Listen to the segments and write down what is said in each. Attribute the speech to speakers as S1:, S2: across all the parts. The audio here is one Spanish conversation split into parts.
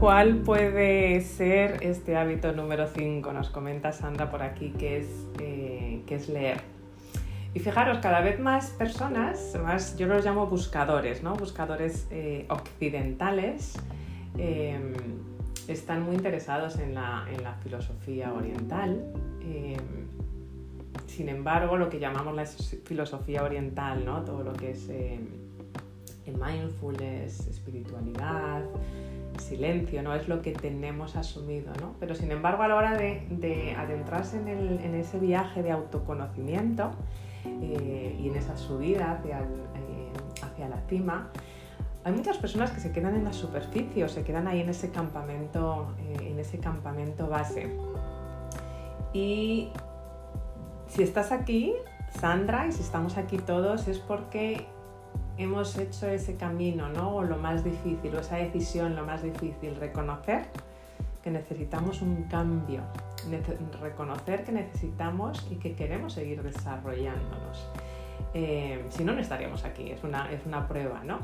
S1: ¿Cuál puede ser este hábito número 5? Nos comenta Sandra por aquí, que es, eh, que es leer. Y fijaros, cada vez más personas, más, yo los llamo buscadores, ¿no? buscadores eh, occidentales, em, están muy interesados en la, en la filosofía oriental. Em, sin embargo, lo que llamamos la filosofía oriental, ¿no? todo lo que es em, mindfulness, espiritualidad, silencio, no es lo que tenemos asumido, ¿no? Pero sin embargo a la hora de, adentrarse en, ese viaje de autoconocimiento eh, y en esa subida hacia, eh, hacia la cima, hay muchas personas que se quedan en la superficie o se quedan ahí en ese campamento, eh, en ese campamento base. Y si estás aquí, Sandra, y si estamos aquí todos, es porque hemos hecho ese camino, ¿no? O lo más difícil, o esa decisión, lo más difícil, reconocer que necesitamos un cambio, reconocer que necesitamos y que queremos seguir desarrollándonos. Eh, si no, no estaríamos aquí, es una, es una prueba, ¿no?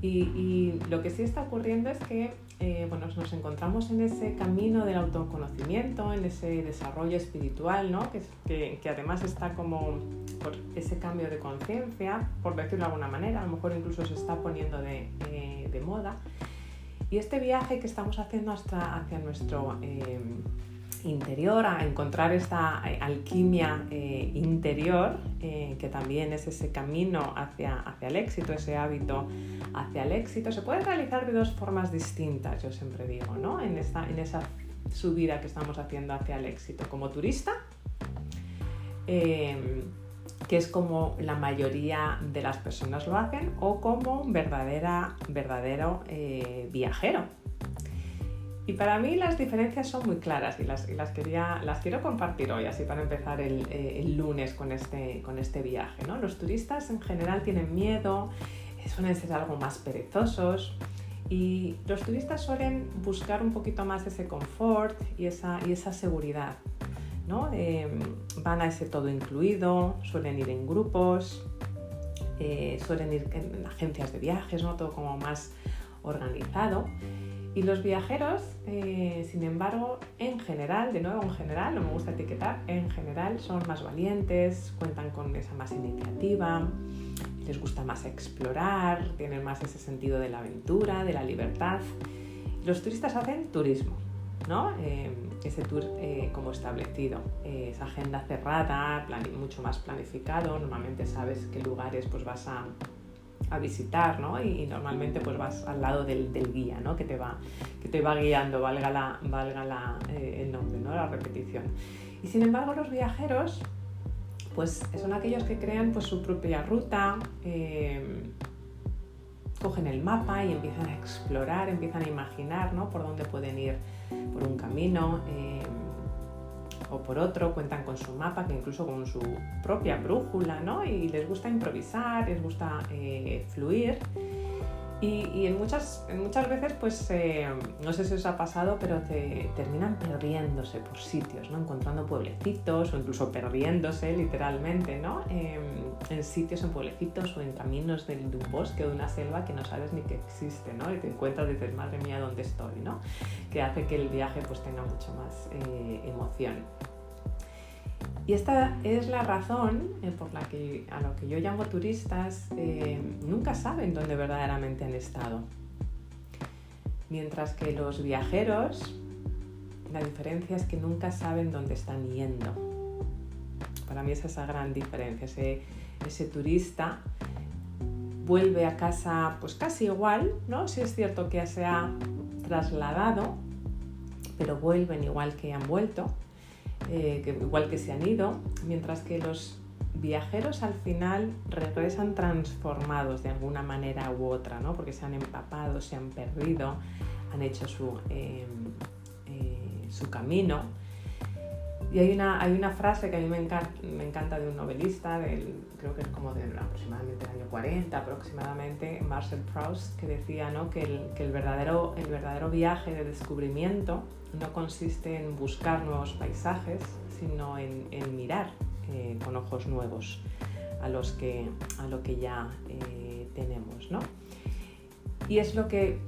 S1: Y, lo que sí está ocurriendo es que eh, bueno, nos encontramos en ese camino del autoconocimiento, en ese desarrollo espiritual, ¿no? que, que, además está como por ese cambio de conciencia, por decirlo de alguna manera, a lo mejor incluso se está poniendo de, eh, de moda. Y este viaje que estamos haciendo hasta hacia nuestro eh, interior, a encontrar esta eh, alquimia eh, interior, eh, que también es ese camino hacia, hacia el éxito, ese hábito hacia el éxito, se puede realizar de dos formas distintas, yo siempre digo, ¿no? En, esta, en esa subida que estamos haciendo hacia el éxito, como turista, que es como la mayoría de las personas lo hacen, o como un verdadera, verdadero viajero y para mí las diferencias son muy claras y las, las, quería, las quiero compartir hoy, así para empezar el, eh, lunes con este, con este viaje. ¿no? Los turistas en general tienen miedo, suelen ser algo más perezosos y los turistas suelen buscar un poquito más ese confort y esa, y esa seguridad. ¿no? van a ese todo incluido, suelen ir en grupos, eh, suelen ir en agencias de viajes, ¿no? todo como más organizado. Y los viajeros, eh, sin embargo, en general, de nuevo en general, no me gusta etiquetar, en general son más valientes, cuentan con esa más iniciativa, les gusta más explorar, tienen más ese sentido de la aventura, de la libertad. Los turistas hacen turismo, ¿no? Eh, ese tour eh, como establecido, esa agenda cerrada, mucho más planificado, normalmente sabes qué lugares pues vas a a visitar, ¿no? Y, normalmente pues vas al lado del, guía, ¿no? Que te va, que te va guiando, valga, la, valga la, eh, el nombre, ¿no? La repetición. Y sin embargo los viajeros pues son aquellos que crean pues su propia ruta, eh, cogen el mapa y empiezan a explorar, empiezan a imaginar, ¿no? Por dónde pueden ir por un camino. Eh, o por otro, cuentan con su mapa, que incluso con su propia brújula, ¿no? Y les gusta improvisar, les gusta eh, fluir. Y, en, muchas, muchas veces, pues, eh, no sé si os ha pasado, pero te terminan perdiéndose por sitios, ¿no? Encontrando pueblecitos o incluso perdiéndose literalmente, ¿no? Em, en sitios, en pueblecitos o en caminos de, un bosque o de una selva que no sabes ni que existe, ¿no? Y te encuentras y dices, madre mía, ¿dónde estoy, ¿no? Que hace que el viaje, pues, tenga mucho más eh, emoción. Y esta es la razón eh, por la que a lo que yo llamo turistas eh, nunca saben dónde verdaderamente han estado. Mientras que los viajeros, la diferencia es que nunca saben dónde están yendo. Para mí es esa gran diferencia. Ese, turista vuelve a casa pues casi igual, ¿no? Si es cierto que se ha trasladado, pero vuelven igual que han vuelto eh, igual que se han ido, mientras que los viajeros al final regresan transformados de alguna manera u otra, ¿no? porque se han empapado, se han perdido, han hecho su, em, eh, su camino. Y hay una, hay una frase que a mí me encanta, me encanta de un novelista, del, creo que es como de aproximadamente el año 40 aproximadamente, Marcel Proust, que decía ¿no? que, el, que el, verdadero, el verdadero viaje de descubrimiento no consiste en buscar nuevos paisajes, sino en, mirar eh, con ojos nuevos a, los que, a lo que ya eh, tenemos. ¿no? Y es lo que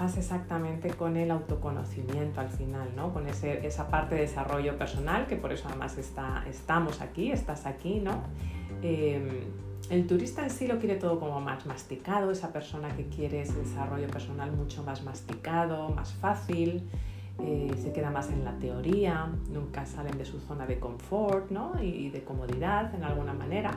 S1: pasa exactamente con el autoconocimiento al final, ¿no? Con esa parte de desarrollo personal, que por eso además está, estamos aquí, estás aquí, ¿no? Em, el turista en sí lo quiere todo como más masticado, esa persona que quiere ese desarrollo personal mucho más masticado, más fácil, eh, se queda más en la teoría, nunca salen de su zona de confort ¿no? y, de comodidad en alguna manera.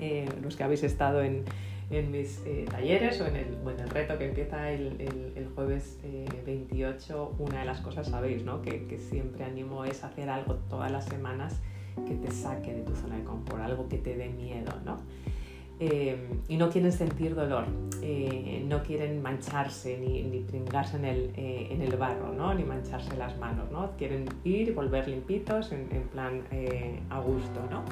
S1: Eh, los que habéis estado en, en mis eh, talleres o en, el, el, reto que empieza el, el, jueves 28, eh, una de las cosas sabéis, ¿no? Que, que, siempre animo es hacer algo todas las semanas que te saque de tu zona de confort, algo que te dé miedo, ¿no? Eh, y no quieren sentir dolor, no quieren mancharse ni, ni pringarse en el, en el barro, ¿no? ni mancharse las manos, ¿no? quieren ir y volver limpitos en, en plan a gusto. ¿no?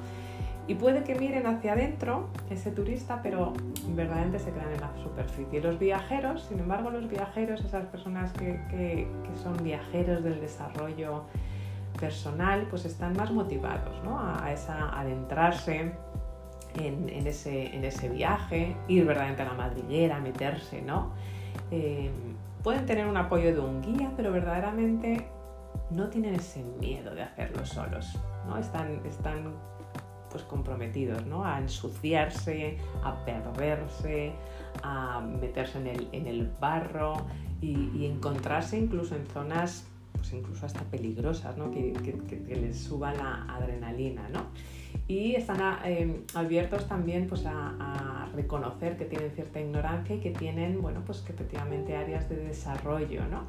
S1: Y puede que miren hacia adentro ese turista, pero verdaderamente se quedan en la superficie. Los viajeros, sin embargo, los viajeros, esas personas que, que, son viajeros del desarrollo personal, pues están más motivados ¿no? a, esa, adentrarse en, ese, en, ese, viaje, ir verdaderamente a la madriguera, meterse, ¿no? Eh, pueden tener un apoyo de un guía, pero verdaderamente no tienen ese miedo de hacerlo solos, ¿no? Están, están pues comprometidos, ¿no? A ensuciarse, a perderse, a meterse en el, en el barro y, encontrarse incluso en zonas pues incluso hasta peligrosas, ¿no? que, les suba la adrenalina. ¿no? Y están em, abiertos también pues, a, reconocer que tienen cierta ignorancia y que tienen, bueno, pues que efectivamente áreas de desarrollo, ¿no?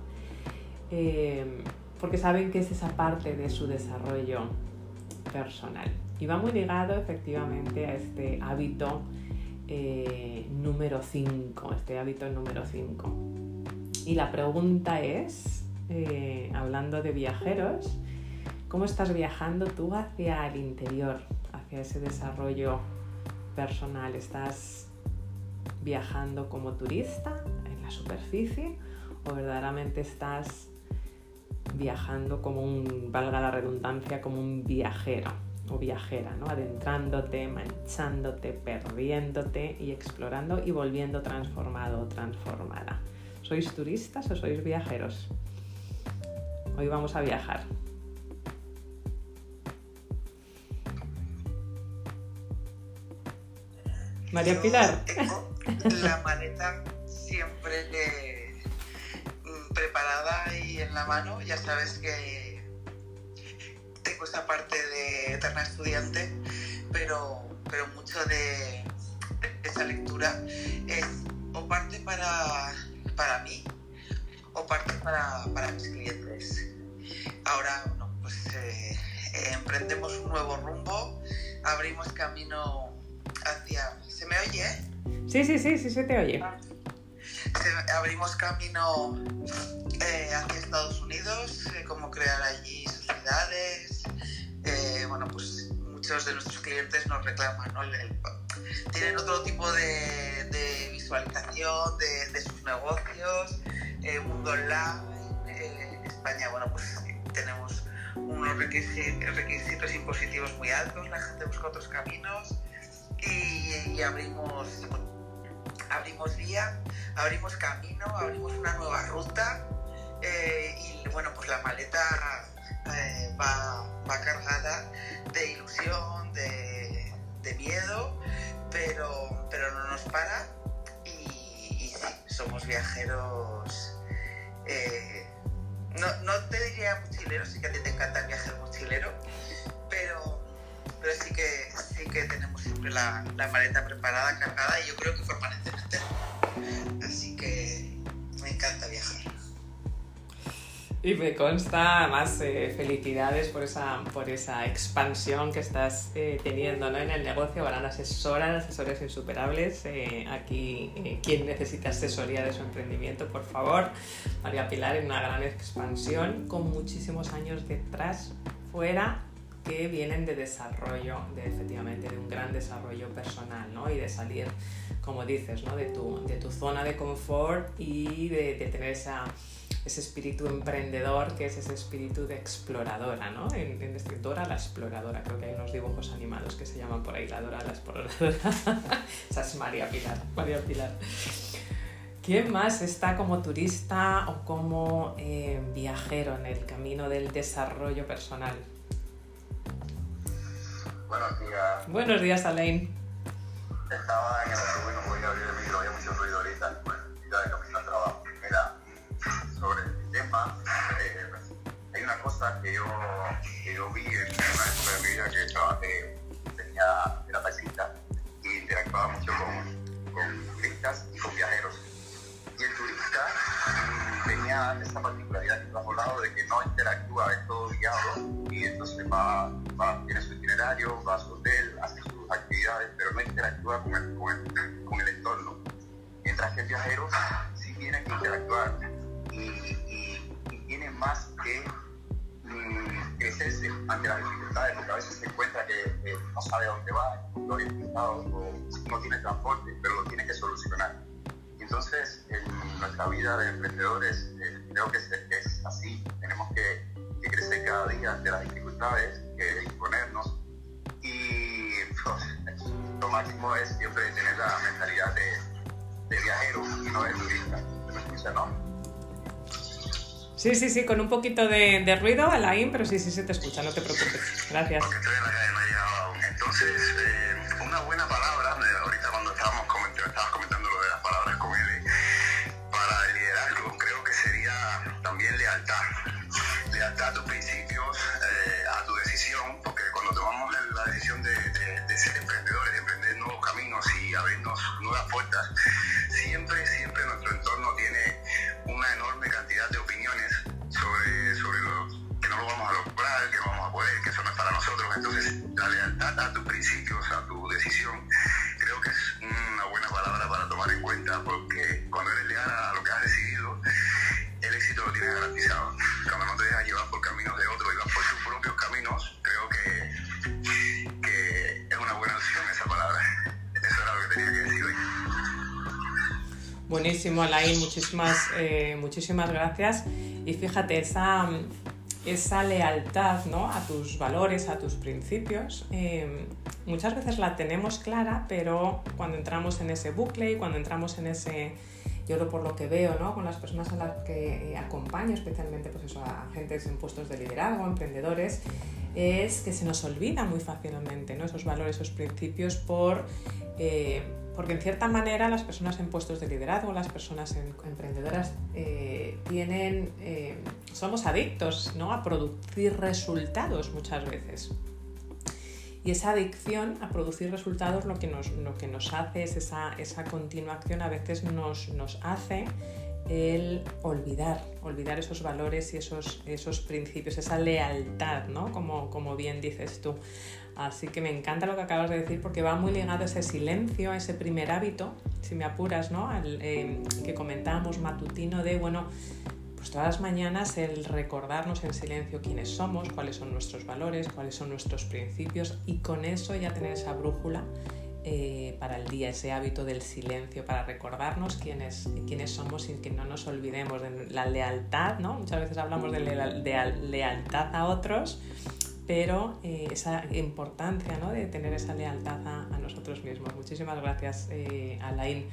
S1: Em, porque saben que es esa parte de su desarrollo personal. Y va muy ligado efectivamente a este hábito eh, número 5, este hábito número 5. Y la pregunta es, eh, hablando de viajeros, ¿cómo estás viajando tú hacia el interior, hacia ese desarrollo personal? ¿Estás viajando como turista en la superficie o verdaderamente estás viajando como un, valga la redundancia, como un viajero? O viajera, ¿no? adentrándote, manchándote, perdiéndote y explorando y volviendo transformado o transformada. ¿Sois turistas o sois viajeros? Hoy vamos a viajar. María Pilar.
S2: Tengo la maleta siempre mm, preparada y en la mano. Ya sabes que esta parte de eterna estudiante, pero, pero mucho de, esa lectura es o parte para, para mí o parte para, para mis clientes. Ahora, bueno, pues eh, emprendemos un nuevo rumbo, abrimos camino hacia... ¿Se me oye?
S1: Sí, sí, sí, sí se te oye.
S2: abrimos camino eh, hacia Estados Unidos, eh, cómo crear allí sociedades, bueno, pues muchos de nuestros clientes nos reclaman, ¿no? tienen otro tipo de, visualización de, sus negocios, eh, mundo online, eh, España, bueno, pues tenemos unos requisitos, impositivos muy altos, la gente busca otros caminos y, abrimos, abrimos vía, abrimos camino, abrimos una nueva ruta eh, y bueno, pues la maleta eh, va, cargada de ilusión, de, miedo, pero, pero no nos para y, sí, somos viajeros. Eh, no, te diría mochilero, sí que a ti te encanta el viaje mochilero, pero, pero sí, que, sí que tenemos siempre la, la maleta preparada, cargada y yo creo que permanentemente. Así que me encanta viajar.
S1: Y me consta más eh, felicidades por esa, por esa expansión que estás eh, teniendo ¿no? en el negocio. Gran asesora, asesores insuperables. Eh, aquí, quien necesita asesoría de su emprendimiento, por favor. María Pilar en una gran expansión con muchísimos años detrás, fuera que vienen de desarrollo, de efectivamente, de un gran desarrollo personal, ¿no? Y de salir, como dices, ¿no? De tu, de tu zona de confort y de, de tener esa ese espíritu emprendedor que es ese espíritu de exploradora, ¿no? En, en este, Dora la exploradora, creo que hay unos dibujos animados que se llaman por ahí la Dora la exploradora. Esa es María Pilar, María Pilar. ¿Quién más está como turista o como eh, viajero en el camino del desarrollo personal?
S3: Buenos días.
S1: Buenos días, Alain.
S3: Estaba en el autobús, no podía abrir el micro, había mucho ruido ahorita, pues, ya de camino al trabajo. Mira, sobre el tema, eh, hay una cosa que yo, que yo vi en una época de mi vida que trabajé, tenía, era taxista y interactuaba mucho con, con turistas y con viajeros. Y el turista mm, tenía esa particularidad que tú has hablado de que no interactúa, es todo guiado y entonces va, va, tiene su itinerario, va a su hotel, hace sus actividades, pero no interactúa con el, con el, con el entorno. Mientras que el viajero sí tiene que interactuar y, tiene más que mm, crecerse ante las dificultades, porque a veces se encuentra que eh, no sabe dónde va, no orientado no tiene transporte, pero lo tiene que solucionar. Entonces, en nuestra vida de emprendedores, eh, creo que es, así. Tenemos que, crecer cada día ante las dificultades, que imponernos. Y pues, lo máximo es siempre tener la mentalidad de, viajero y no de turista. ¿Se me escucha, no?
S1: Sí, sí, sí, con un poquito de, de ruido, Alain, pero sí, sí se te escucha, no te preocupes. Gracias.
S3: Porque estoy
S1: Buenísimo, Alain, muchísimas, eh, muchísimas gracias. Y fíjate, esa, esa lealtad ¿no? a tus valores, a tus principios, eh, muchas veces la tenemos clara, pero cuando entramos en ese bucle y cuando entramos en ese, yo lo por lo que veo, ¿no? con las personas a las que acompaño, especialmente pues eso, a agentes en puestos de liderazgo, emprendedores, es que se nos olvida muy fácilmente ¿no? esos valores, esos principios por... Eh, porque en cierta manera las personas en puestos de liderazgo, las personas en, emprendedoras, eh, tienen, eh, somos adictos ¿no? a producir resultados muchas veces. Y esa adicción a producir resultados lo que nos, lo que nos hace es esa, esa continua a veces nos, nos hace el olvidar, olvidar esos valores y esos, esos principios, esa lealtad, ¿no? Como, como bien dices tú. Así que me encanta lo que acabas de decir porque va muy ligado a ese silencio, a ese primer hábito, si me apuras, ¿no? Eh, que comentábamos matutino de, bueno, pues todas las mañanas el recordarnos en silencio quiénes somos, cuáles son nuestros valores, cuáles son nuestros principios y con eso ya tener esa brújula eh, para el día, ese hábito del silencio, para recordarnos quiénes, quiénes somos y que no nos olvidemos de la lealtad, ¿no? Muchas veces hablamos de lealtad a otros, pero eh, esa importancia ¿no? de tener esa lealtad a, a nosotros mismos. Muchísimas gracias, eh, Alain.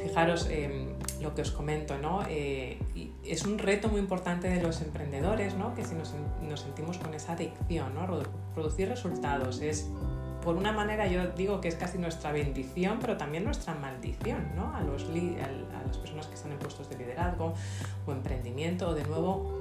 S1: Fijaros eh, lo que os comento, ¿no? Eh, es un reto muy importante de los emprendedores, ¿no? que si nos, sentimos con esa adicción, ¿no? producir resultados es por una manera yo digo que es casi nuestra bendición, pero también nuestra maldición, ¿no? A, los a las personas que están en puestos de liderazgo o emprendimiento, o de nuevo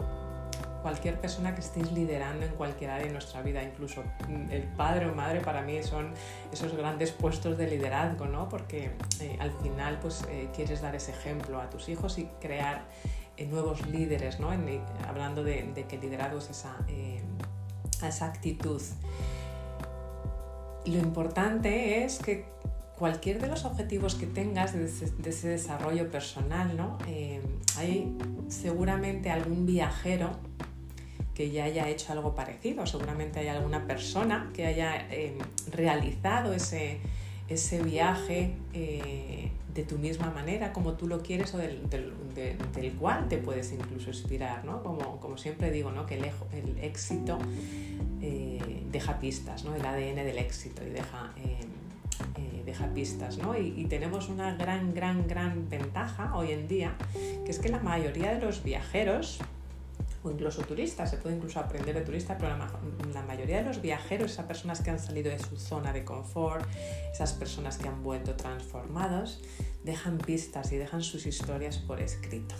S1: cualquier persona que estéis liderando en cualquier área de nuestra vida, incluso el padre o madre para mí son esos grandes puestos de liderazgo, ¿no? Porque eh, al final pues eh, quieres dar ese ejemplo a tus hijos y crear eh, nuevos líderes, ¿no? Hablando de, que el liderazgo es esa, esa actitud. Lo importante es que cualquier de los objetivos que tengas de ese, de ese desarrollo personal, ¿no? Hay seguramente algún viajero que ya haya hecho algo parecido, seguramente hay alguna persona que haya eh, realizado ese, ese viaje eh, de tu misma manera, como tú lo quieres o del, del, de, del cual te puedes incluso inspirar, ¿no? Como, como siempre digo, ¿no? Que el, el éxito eh, deja pistas, ¿no? El ADN del éxito y deja, deja pistas, ¿no? Y, y, tenemos una gran, gran, gran ventaja hoy en día, que es que la mayoría de los viajeros, o incluso turistas, se puede incluso aprender de turistas, pero la, la, mayoría de los viajeros, esas personas que han salido de su zona de confort, esas personas que han vuelto transformados, dejan pistas y dejan sus historias por escrito.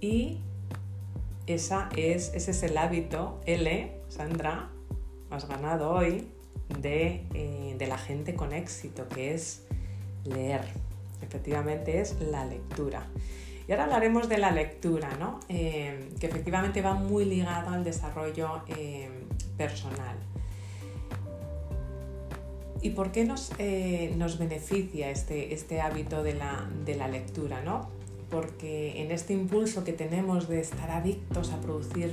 S1: Y esa es, ese es el hábito, L, Sandra, has ganado hoy, de, eh, de la gente con éxito, que es leer. Efectivamente es la lectura. Y ahora hablaremos de la lectura, ¿no? Eh, que efectivamente va muy ligado al desarrollo eh, personal. ¿Y por qué nos, eh, nos beneficia este, este hábito de la, de la, lectura? ¿no? Porque en este impulso que tenemos de estar adictos a producir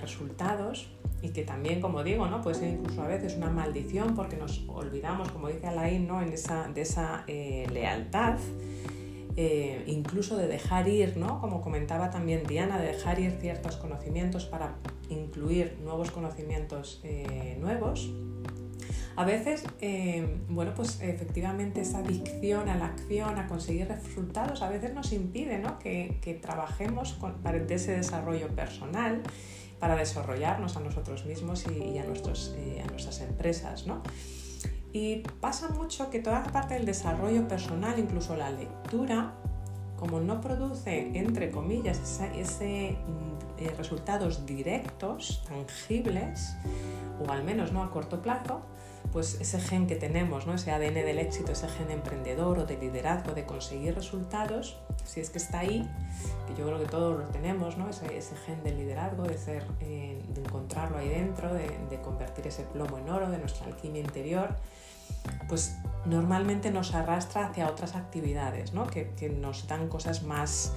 S1: resultados, y que también, como digo, ¿no? puede ser incluso a veces una maldición porque nos olvidamos, como dice Alain, ¿no? en esa, de esa lealtad, eh, incluso de dejar ir, ¿no? como comentaba también Diana, de dejar ir ciertos conocimientos para incluir nuevos conocimientos eh, nuevos. A veces, eh, bueno, pues efectivamente esa adicción a la acción, a conseguir resultados, a veces nos impide ¿no? que, trabajemos con, para ese desarrollo personal, para desarrollarnos a nosotros mismos y, y a, nuestros, a nuestras empresas. ¿no? Y pasa mucho que toda la parte del desarrollo personal, incluso la lectura, como no produce, entre comillas, ese, mm, eh, resultados directos, tangibles, o al menos no a corto plazo, pues ese gen que tenemos, ¿no? ese ADN del éxito, ese gen emprendedor o de liderazgo, de conseguir resultados, si es que está ahí, que yo creo que todos lo tenemos, ¿no? ese, ese gen del liderazgo, de, ser, eh, de encontrarlo ahí dentro, de, de convertir ese plomo en oro, de nuestra alquimia interior, pues normalmente nos arrastra hacia otras actividades ¿no? que, nos dan cosas más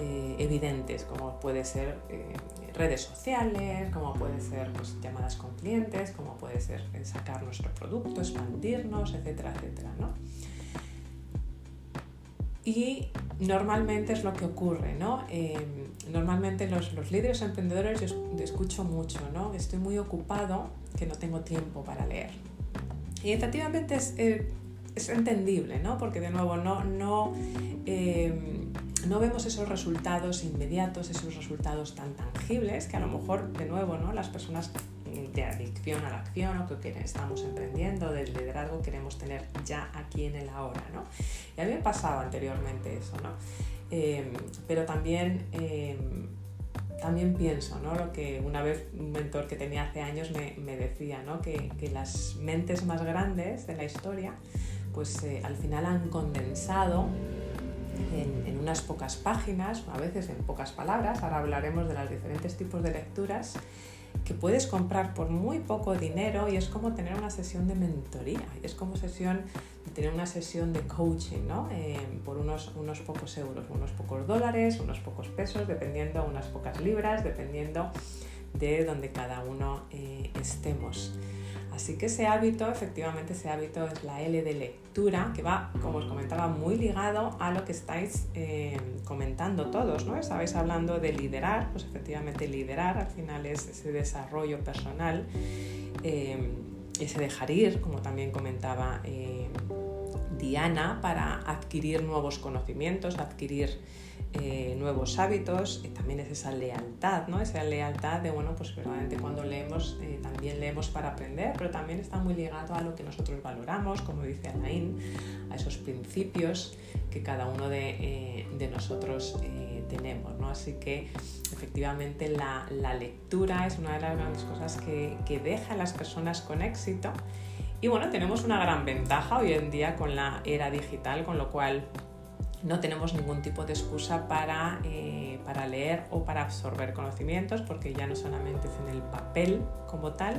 S1: eh, evidentes, como puede ser eh, redes sociales, como puede ser pues, llamadas con clientes, como puede ser eh, sacar nuestro producto, expandirnos, etcétera, etcétera. ¿no? Y normalmente es lo que ocurre, ¿no? normalmente los, los, líderes emprendedores yo escucho mucho, ¿no? Estoy muy ocupado, que no tengo tiempo para leer. Y efectivamente es, eh, es entendible, ¿no? Porque de nuevo no, no, eh, no vemos esos resultados inmediatos, esos resultados tan tangibles que a lo mejor, de nuevo, ¿no? Las personas de adicción a la acción o que estamos emprendiendo, del liderazgo, queremos tener ya aquí en el ahora, ¿no? Y a mí pasaba anteriormente eso, ¿no? Eh, pero también también pienso, ¿no? Lo que una vez un mentor que tenía hace años me, decía, ¿no? Que, que, las mentes más grandes de la historia, pues eh, al final han condensado en, en, unas pocas páginas, a veces en pocas palabras, ahora hablaremos de los diferentes tipos de lecturas, que puedes comprar por muy poco dinero y es como tener una sesión de mentoría, es como sesión tener una sesión de coaching ¿no? Eh, por unos, unos pocos euros, unos pocos dólares, unos pocos pesos, dependiendo, unas pocas libras, dependiendo de donde cada uno eh, estemos. Así que ese hábito, efectivamente ese hábito es la L de lectura, que va, como os comentaba, muy ligado a lo que estáis eh, comentando todos, ¿no? Estabais hablando de liderar, pues efectivamente liderar al final es ese desarrollo personal, eh, ese dejar ir, como también comentaba eh, Diana, para adquirir nuevos conocimientos, adquirir eh, nuevos hábitos y también es esa lealtad, ¿no? Esa lealtad de, bueno, pues verdaderamente cuando leemos, eh, también leemos para aprender, pero también está muy ligado a lo que nosotros valoramos, como dice Alain, a esos principios que cada uno de, eh, de nosotros tenemos, ¿no? Así que efectivamente la, la, lectura es una de las grandes cosas que, que deja a las personas con éxito y bueno, tenemos una gran ventaja hoy en día con la era digital, con lo cual no tenemos ningún tipo de excusa para, eh, para, leer o para absorber conocimientos, porque ya no solamente es en el papel como tal,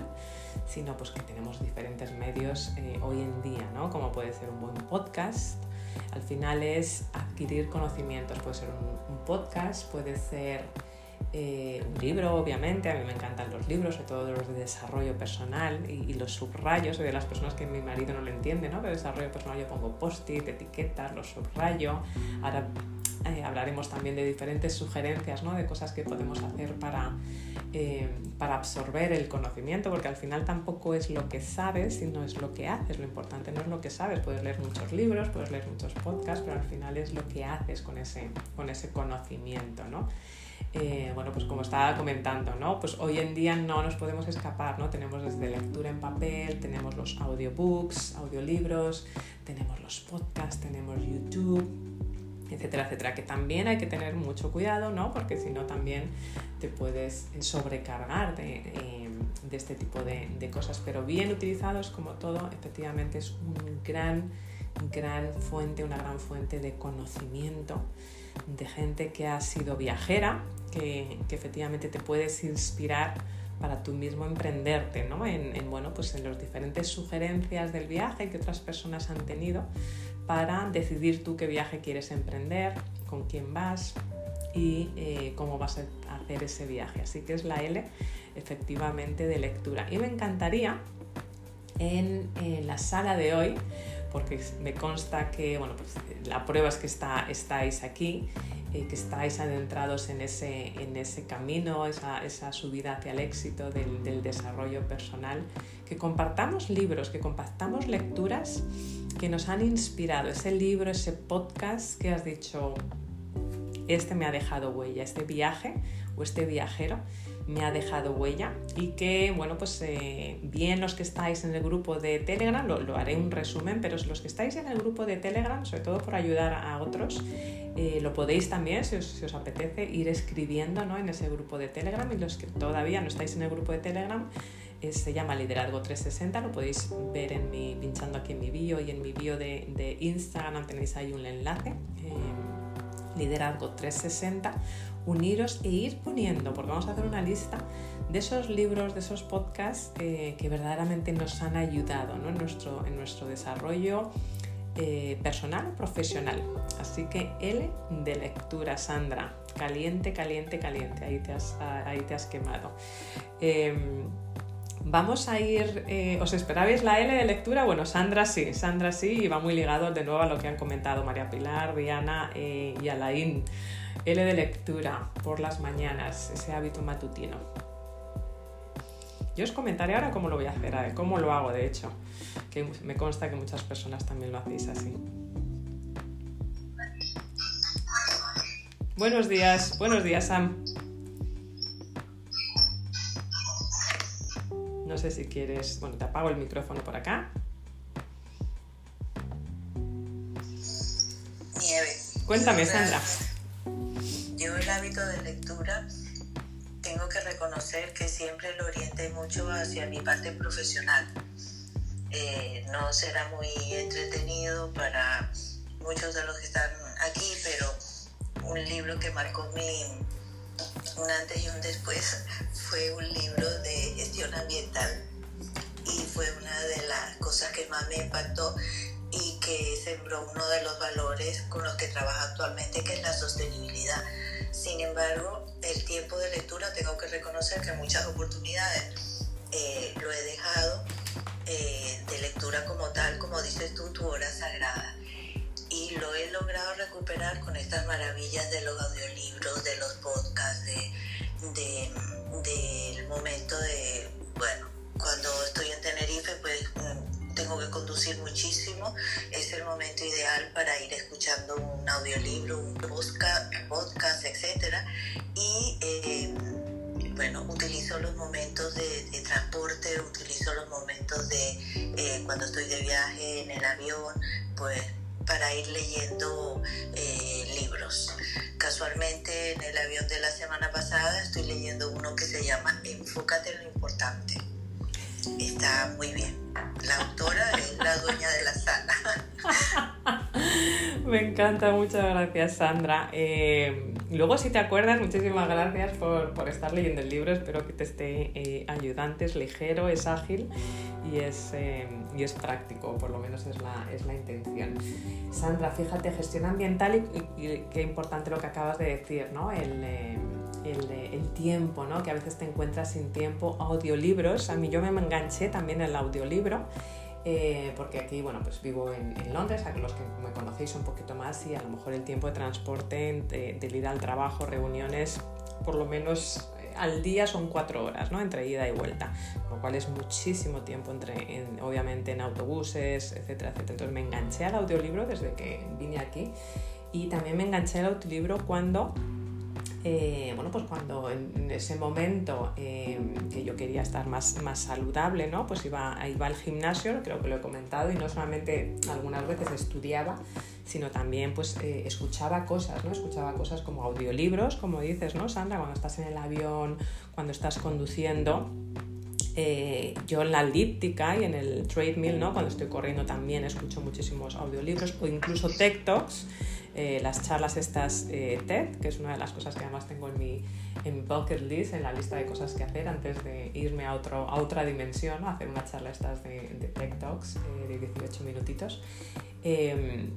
S1: sino pues que tenemos diferentes medios eh, hoy en día, ¿no? como puede ser un buen podcast. Al final es adquirir conocimientos, puede ser un, un podcast, puede ser eh, un libro, obviamente, a mí me encantan los libros, sobre todo los de desarrollo personal y, los subrayos, soy de las personas que mi marido no lo entiende, ¿no? Pero desarrollo personal yo pongo post-it, etiquetas, los subrayo. Ahora eh, hablaremos también de diferentes sugerencias, ¿no? de cosas que podemos hacer para, eh, para absorber el conocimiento, porque al final tampoco es lo que sabes, sino es lo que haces. Lo importante no es lo que sabes, puedes leer muchos libros, puedes leer muchos podcasts, pero al final es lo que haces con ese, con ese conocimiento. ¿no? Eh, bueno, pues como estaba comentando, ¿no? Pues hoy en día no nos podemos escapar, ¿no? Tenemos desde lectura en papel, tenemos los audiobooks, audiolibros, tenemos los podcasts, tenemos YouTube, etcétera, etcétera, que también hay que tener mucho cuidado, ¿no? Porque si no también te puedes sobrecargar de, eh, este tipo de, de, cosas, pero bien utilizados como todo, efectivamente es un gran, gran fuente, una gran fuente de conocimiento de gente que ha sido viajera, que, efectivamente te puedes inspirar para tú mismo emprenderte, ¿no? En, bueno, pues en las diferentes sugerencias del viaje que otras personas han tenido para decidir tú qué viaje quieres emprender, con quién vas y eh, cómo vas a hacer ese viaje. Así que es la L efectivamente de lectura. Y me encantaría en, la sala de hoy, porque me consta que, bueno, pues la prueba es que está, estáis aquí eh, que estáis adentrados en ese, en ese camino, esa, esa subida hacia el éxito del, del, desarrollo personal, que compartamos libros, que compartamos lecturas que nos han inspirado, ese libro, ese podcast que has dicho, este me ha dejado huella, este viaje o este viajero me ha dejado huella y que, bueno, pues eh, bien los que estáis en el grupo de Telegram, lo, haré un resumen, pero los que estáis en el grupo de Telegram, sobre todo por ayudar a otros, eh, lo podéis también, si os, apetece, ir escribiendo ¿no? en ese grupo de Telegram y los que todavía no estáis en el grupo de Telegram, eh, se llama Liderazgo 360, lo podéis ver en mi, pinchando aquí en mi bio y en mi bio de, Instagram tenéis ahí un enlace. Liderazgo 360 uniros e ir poniendo, porque vamos a hacer una lista de esos libros, de esos podcasts eh, que verdaderamente nos han ayudado en, nuestro, en nuestro desarrollo eh, personal, profesional. Así que L de lectura, Sandra. Caliente, caliente, caliente. Ahí te has, ahí te has quemado. Em, vamos a ir, eh, ¿os esperabais la L de lectura? Bueno, Sandra sí, Sandra sí, y va muy ligado de nuevo a lo que han comentado María Pilar, Diana y Alain. L de lectura por las mañanas, ese hábito matutino. Yo os comentaré ahora cómo lo voy a hacer, cómo lo hago de hecho, que me consta que muchas personas también lo hacéis así. Buenos días, buenos días Sam. No sé si quieres, bueno, te apago el micrófono por acá.
S4: Nieve.
S1: Cuéntame, Sandra
S4: yo el hábito de lectura tengo que reconocer que siempre lo orienté mucho hacia mi parte profesional. Eh, no será muy entretenido para muchos de los que están aquí, pero un libro que marcó mi, un antes y un después fue un libro de gestión ambiental y fue una de las cosas que más me impactó y que sembró uno de los valores con los que trabajo actualmente, que es la sostenibilidad sin embargo, el tiempo de lectura tengo que reconocer que muchas oportunidades eh, lo he dejado eh, de lectura como tal, como dices tú, tu hora sagrada. Y lo he logrado recuperar con estas maravillas de los audiolibros, de los podcasts, de, del momento de, bueno, cuando estoy en Tenerife, pues mm, tengo que conducir muchísimo, es el momento ideal para ir escuchando un audiolibro, un podcast, etc. Y eh, bueno, utilizo los momentos de, transporte, utilizo los momentos de eh, cuando estoy de viaje en el avión, pues para ir leyendo eh, libros. Casualmente en el avión de la semana pasada estoy leyendo uno que se llama Enfócate en lo importante está muy bien. La autora es la dueña de la sala.
S1: Me encanta, muchas gracias Sandra. Eh, luego si te acuerdas, muchísimas gracias por, estar leyendo el libro, espero que te esté eh, ayudante, es ligero, es ágil y es, eh, y es práctico, por lo menos es la, es la intención. Sandra, fíjate, gestión ambiental y, qué importante lo que acabas de decir, ¿no? El, tiempo, ¿no? que a veces te encuentras sin tiempo, audiolibros, a mí yo me enganché también el audiolibro. eh, porque aquí, bueno, pues vivo en, Londres, a los que me conocéis un poquito más y a lo mejor el tiempo de transporte, de, de ir al trabajo, reuniones, por lo menos eh, al día son cuatro horas, ¿no? Entre ida y vuelta, lo cual es muchísimo tiempo, entre, obviamente en autobuses, etcétera, etcétera. Entonces me enganché al audiolibro desde que vine aquí y también me enganché al audiolibro cuando eh, bueno, pues cuando en, ese momento eh, que yo quería estar más, más saludable, ¿no? Pues iba, iba al gimnasio, creo que lo he comentado, y no solamente algunas veces estudiaba, sino también pues eh, escuchaba cosas, ¿no? Escuchaba cosas como audiolibros, como dices, ¿no, Sandra? Cuando estás en el avión, cuando estás conduciendo, yo en la elíptica y en el treadmill, ¿no? cuando estoy corriendo también escucho muchísimos audiolibros o incluso TikToks. Eh, las charlas estas eh, TED, que es una de las cosas que además tengo en mi, en bucket list, en la lista de cosas que hacer antes de irme a, otro, a otra dimensión, a hacer una charla estas de, TED Talks eh, de 18 minutitos. Em,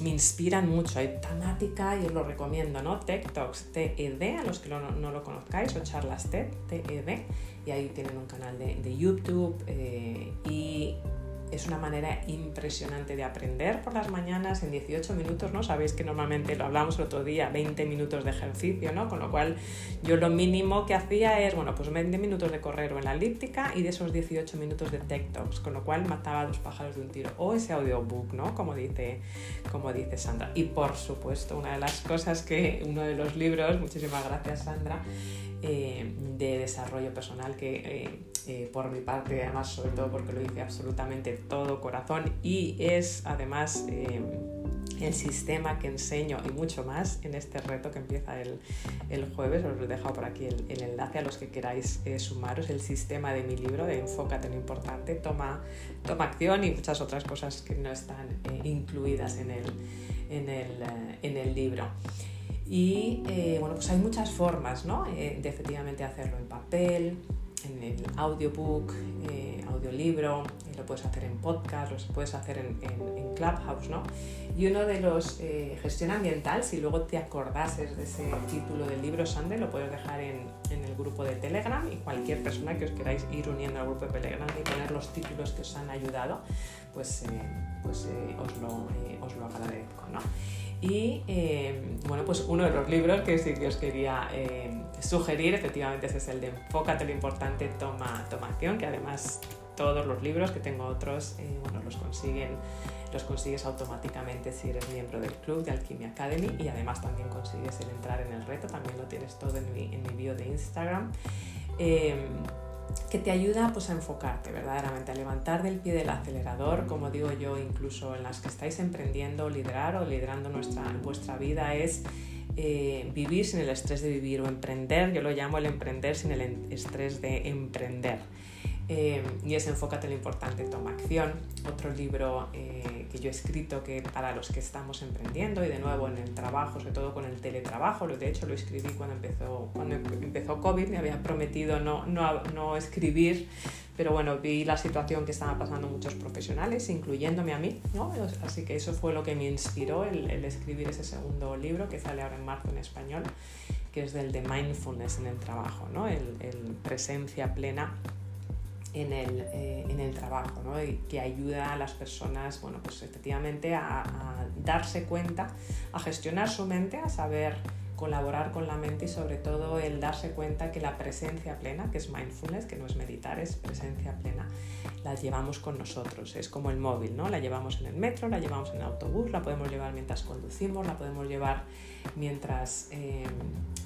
S1: me inspiran mucho, hay temática y os lo recomiendo, ¿no? TED Talks, TED, a los que no, no lo conozcáis, o charlas TED, TED, y ahí tienen un canal de, de YouTube y es una manera impresionante de aprender por las mañanas en 18 minutos, ¿no? Sabéis que normalmente lo hablamos el otro día, 20 minutos de ejercicio, ¿no? Con lo cual yo lo mínimo que hacía es, bueno, pues 20 minutos de correr o en la elíptica y de esos 18 minutos de tech talks, con lo cual mataba a dos pájaros de un tiro. O ese audiobook, ¿no? Como dice, como dice Sandra. Y por supuesto, una de las cosas que uno de los libros, muchísimas gracias Sandra, eh, de desarrollo personal que eh, eh, por mi parte, además sobre todo porque lo hice absolutamente todo corazón y es además el sistema que enseño y mucho más en este reto que empieza el, el jueves. Os he dejado por aquí el, el enlace a los que queráis sumaros, el sistema de mi libro de Enfócate en lo importante, toma, toma acción y muchas otras cosas que no están incluidas en el, en el, en el libro. Y eh, bueno, pues hay muchas formas ¿no? Eh, de efectivamente hacerlo en papel, en el audiobook, eh, audiolibro, lo puedes hacer en podcast, lo puedes hacer en, en, Clubhouse, ¿no? Y uno de los gestión ambiental, si luego te acordases de ese título del libro, Sande, lo puedes dejar en, en, el grupo de Telegram y cualquier persona que os queráis ir uniendo al grupo de Telegram y poner los títulos que os han ayudado, pues, pues os, lo, os lo agradezco, ¿no? Y eh, bueno, pues uno de los libros que sí que os quería eh, sugerir, efectivamente, ese es el de Enfócate lo importante, toma, toma acción, que además todos los libros, que tengo otros, eh, bueno, los consiguen los consigues automáticamente si eres miembro del club de Alchemy Academy y además también consigues el entrar en el reto, también lo tienes todo en mi, en mi bio de Instagram que te ayuda pues, a enfocarte verdaderamente, a levantar del pie del acelerador, como digo yo, incluso en las que estáis emprendiendo, liderar o liderando nuestra, vuestra vida, es eh, vivir sin el estrés de vivir o emprender, yo lo llamo el emprender sin el estrés de emprender. Eh, y es Enfócate en lo importante, toma acción. Otro libro eh, que yo he escrito que para los que estamos emprendiendo y de nuevo en el trabajo, sobre todo con el teletrabajo, de hecho lo escribí cuando empezó, cuando empezó COVID, me había prometido no, no, no escribir, pero bueno, vi la situación que estaban pasando muchos profesionales, incluyéndome a mí, ¿no? así que eso fue lo que me inspiró el, el escribir ese segundo libro que sale ahora en marzo en español, que es del de mindfulness en el trabajo, ¿no? el, el presencia plena en el, eh, en el trabajo, ¿no? y que ayuda a las personas, bueno, pues efectivamente a, a, darse cuenta, a gestionar su mente, a saber colaborar con la mente y sobre todo el darse cuenta que la presencia plena, que es mindfulness, que no es meditar, es presencia plena, la llevamos con nosotros, es como el móvil, ¿no? La llevamos en el metro, la llevamos en el autobús, la podemos llevar mientras conducimos, la podemos llevar mientras, eh,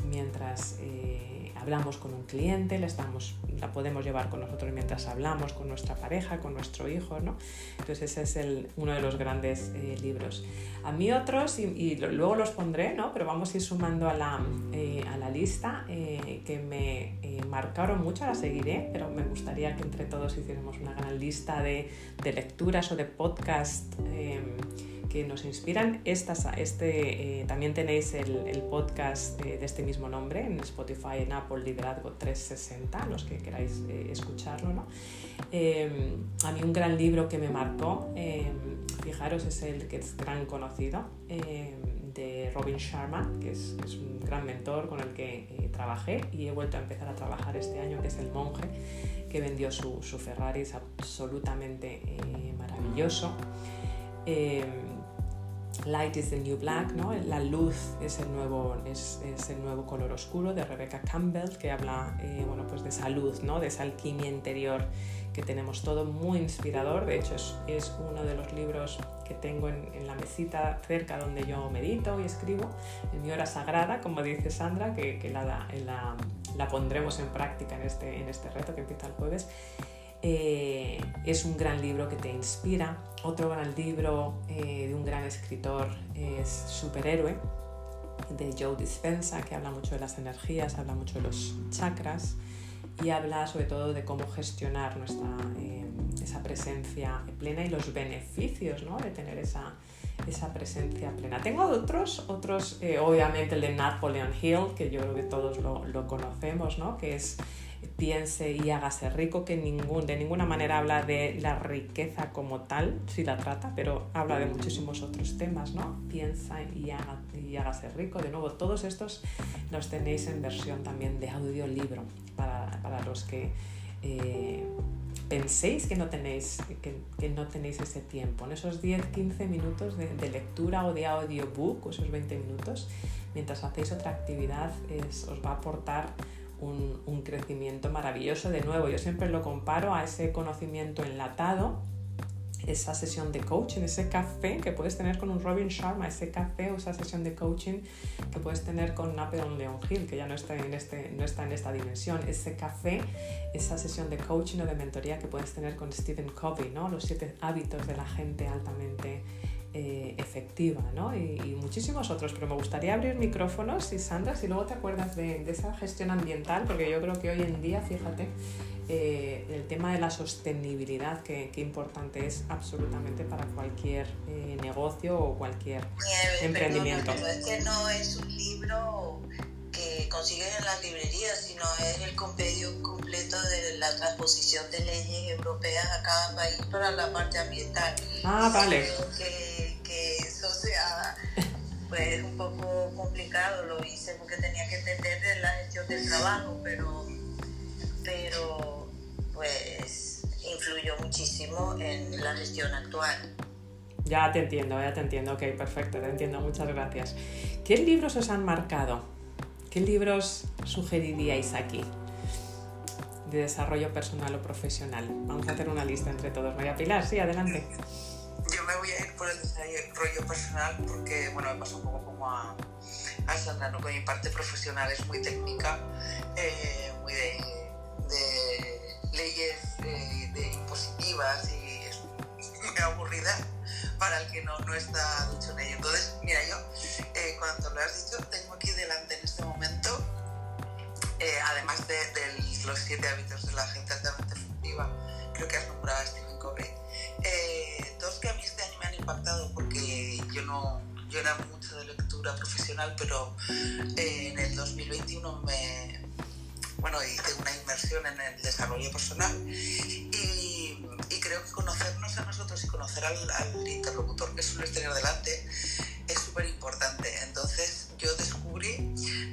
S1: mientras eh, hablamos con un cliente, la, estamos, la podemos llevar con nosotros mientras hablamos con nuestra pareja, con nuestro hijo, ¿no? Entonces ese es el, uno de los grandes eh, libros. A mí otros, y, luego los pondré, ¿no? Pero vamos a ir sumando a la, eh, a la lista eh, que me marcaron mucho, la seguiré, pero me gustaría que entre todos hiciéramos una gran lista de, de lecturas o de podcast que nos inspiran. Estas, este, eh, también tenéis el, podcast de este mismo nombre en Spotify, en Apple, Liderazgo 360, los que queráis eh, escucharlo. ¿no? Em, a mí un gran libro que me marcó, em, fijaros, es el que es gran conocido, em, de Robin Sharma, que es, es, un gran mentor con el que eh, trabajé y he vuelto a empezar a trabajar este año, que es El Monje, que vendió su, su Ferrari, es absolutamente maravilloso maravilloso. Eh, Light is the New Black, ¿no? La luz es el nuevo, es, el nuevo color oscuro de Rebecca Campbell, que habla eh, bueno, pues de esa luz, ¿no? de esa alquimia interior que tenemos todo, muy inspirador. De hecho, es, es uno de los libros que tengo en, en, la mesita cerca donde yo medito y escribo, en mi hora sagrada, como dice Sandra, que, que la, la, la, pondremos en práctica en este, en este reto que empieza el jueves. Eh, es un gran libro que te inspira. Otro gran libro eh, de un gran escritor es Superhéroe, de Joe Dispensa, que habla mucho de las energías, habla mucho de los chakras y habla sobre todo de cómo gestionar nuestra, eh, esa presencia plena y los beneficios ¿no? de tener esa, esa presencia plena. Tengo otros, otros obviamente el de Napoleon Hill, que yo creo que todos lo, lo conocemos, ¿no? que es piense y hágase rico, que ningún, de ninguna manera habla de la riqueza como tal, si la trata, pero habla de muchísimos otros temas, ¿no? Piensa y, haga, y hágase rico. De nuevo, todos estos los tenéis en versión también de audiolibro para, para los que eh, penséis que no, tenéis, que, que, no tenéis ese tiempo. En esos 10-15 minutos de, de, lectura o de audiobook, esos 20 minutos, mientras hacéis otra actividad, es, os va a aportar un, un, crecimiento maravilloso. De nuevo, yo siempre lo comparo a ese conocimiento enlatado, esa sesión de coaching, ese café que puedes tener con un Robin Sharma, ese café o esa sesión de coaching que puedes tener con Napoleon Leon Hill, que ya no está, en este, no está en esta dimensión, ese café, esa sesión de coaching o de mentoría que puedes tener con Stephen Covey, ¿no? los siete hábitos de la gente altamente eh, efectiva ¿no? Y, y, muchísimos otros, pero me gustaría abrir micrófonos y Sandra, si luego te acuerdas de, de esa gestión ambiental, porque yo creo que hoy en día, fíjate, eh, el tema de la sostenibilidad, que, que, importante es absolutamente para cualquier eh, negocio o cualquier emprendimiento.
S4: Perdona, pero es que no es un libro que consigues en las librerías, sino es el compendio completo de la transposición de leyes europeas a cada país para la parte ambiental.
S1: Ah, vale.
S4: Creo que, que eso sea pues un poco complicado, lo hice porque tenía que entender de la gestión del trabajo, pero, pero pues influyó muchísimo en la gestión actual.
S1: Ya te entiendo, ya te entiendo, ok, perfecto, te entiendo, muchas gracias. ¿Qué libros os han marcado? ¿Qué libros sugeriríais aquí? De desarrollo personal o profesional. Vamos a hacer una lista entre todos. María Pilar, sí, adelante.
S2: Yo me voy a ir por el desarrollo personal porque, bueno, me pasa un poco como a, a Sandra, ¿no? que mi parte profesional es muy técnica, eh, muy de, leyes eh, impositivas y es aburrida para el que no, no está dicho en ello. Entonces, mira, yo, eh, cuando lo has dicho, tengo aquí delante en este momento, eh, además de, los siete hábitos de la gente altamente efectiva, creo que has nombrado a Stephen Covey, eh, dos que a mí este año me han impactado porque yo no, yo era mucho de lectura profesional, pero en el 2021 me, bueno, hice una inmersión en el desarrollo personal y, y creo que conocernos a nosotros y conocer al, al interlocutor que suele tener delante es súper importante. Entonces yo descubrí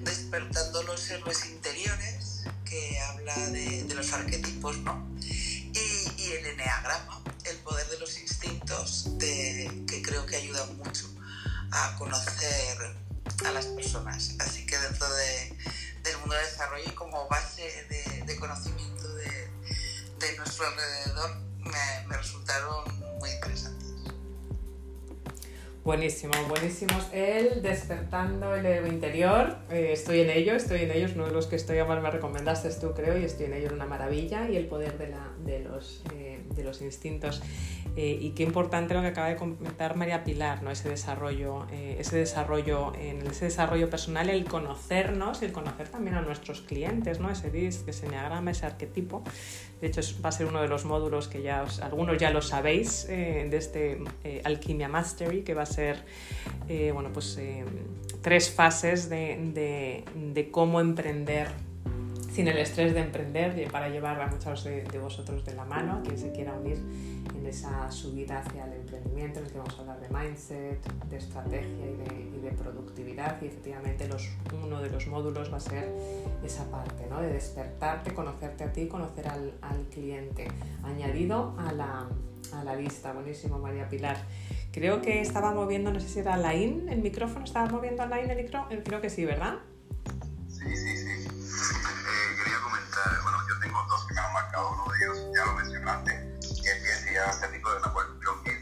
S2: Despertando los héroes interiores, que habla de, de los arquetipos, ¿no? Y, y, el eneagrama, el poder de los instintos, de, que creo que ayuda mucho a conocer a las personas. Así que dentro de, desarrollo y como base de, conocimiento de, de, nuestro alrededor me, resultaron muy interesantes.
S1: Buenísimo, buenísimos. El despertando el héroe interior, eh, estoy en ello, estoy en ellos, uno de los que estoy más me recomendaste tú creo y estoy en ello, una maravilla y el poder de, la, de, los, eh, de los instintos. Eh, y qué importante lo que acaba de comentar María Pilar, ¿no? ese, desarrollo, eh, ese, desarrollo, en ese desarrollo personal, el conocernos y el conocer también a nuestros clientes, ¿no? ese DISC, ese enneagrama, ese arquetipo. De hecho, va a ser uno de los módulos que ya os, algunos ya lo sabéis eh, de este Alquimia Mastery, que va a ser bueno, pues, tres fases de, de, de cómo emprender sin el estrés de emprender para llevar a muchos de, de, vosotros de la mano, a quien se quiera unir en esa subida hacia el emprendimiento, en el que vamos a hablar de mindset, de estrategia y de, y de productividad y efectivamente los, uno de los módulos va a ser esa parte, ¿no? de despertarte, conocerte a ti, conocer al, al cliente, añadido a la, a la lista. Buenísimo, María Pilar. Creo que estaba moviendo, no sé si era Lain el micrófono, estaba moviendo a Lain el micrófono, eh, creo que sí, ¿verdad?
S3: Sí, sí, sí. Eh, quería comentar, bueno, yo tengo dos que me han marcado, uno de ellos ya lo mencionaste, que es que llama Estético de Napoleón Hill.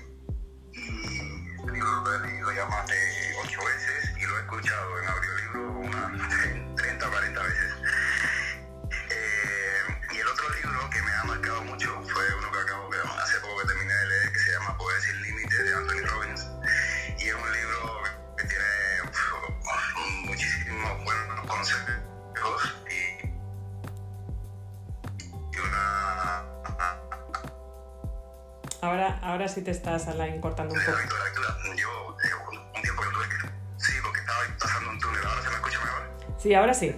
S3: Y este libro lo he leído ya más de ocho veces y lo he escuchado en audiolibro unas 30 o 40 veces.
S1: Ahora, sí te estás, Alain, cortando un poco.
S3: hábito de lectura. Yo un, un tiempo que tuve que sí, porque estaba pasando un túnel, ahora se me escucha mejor.
S1: Sí, ahora sí.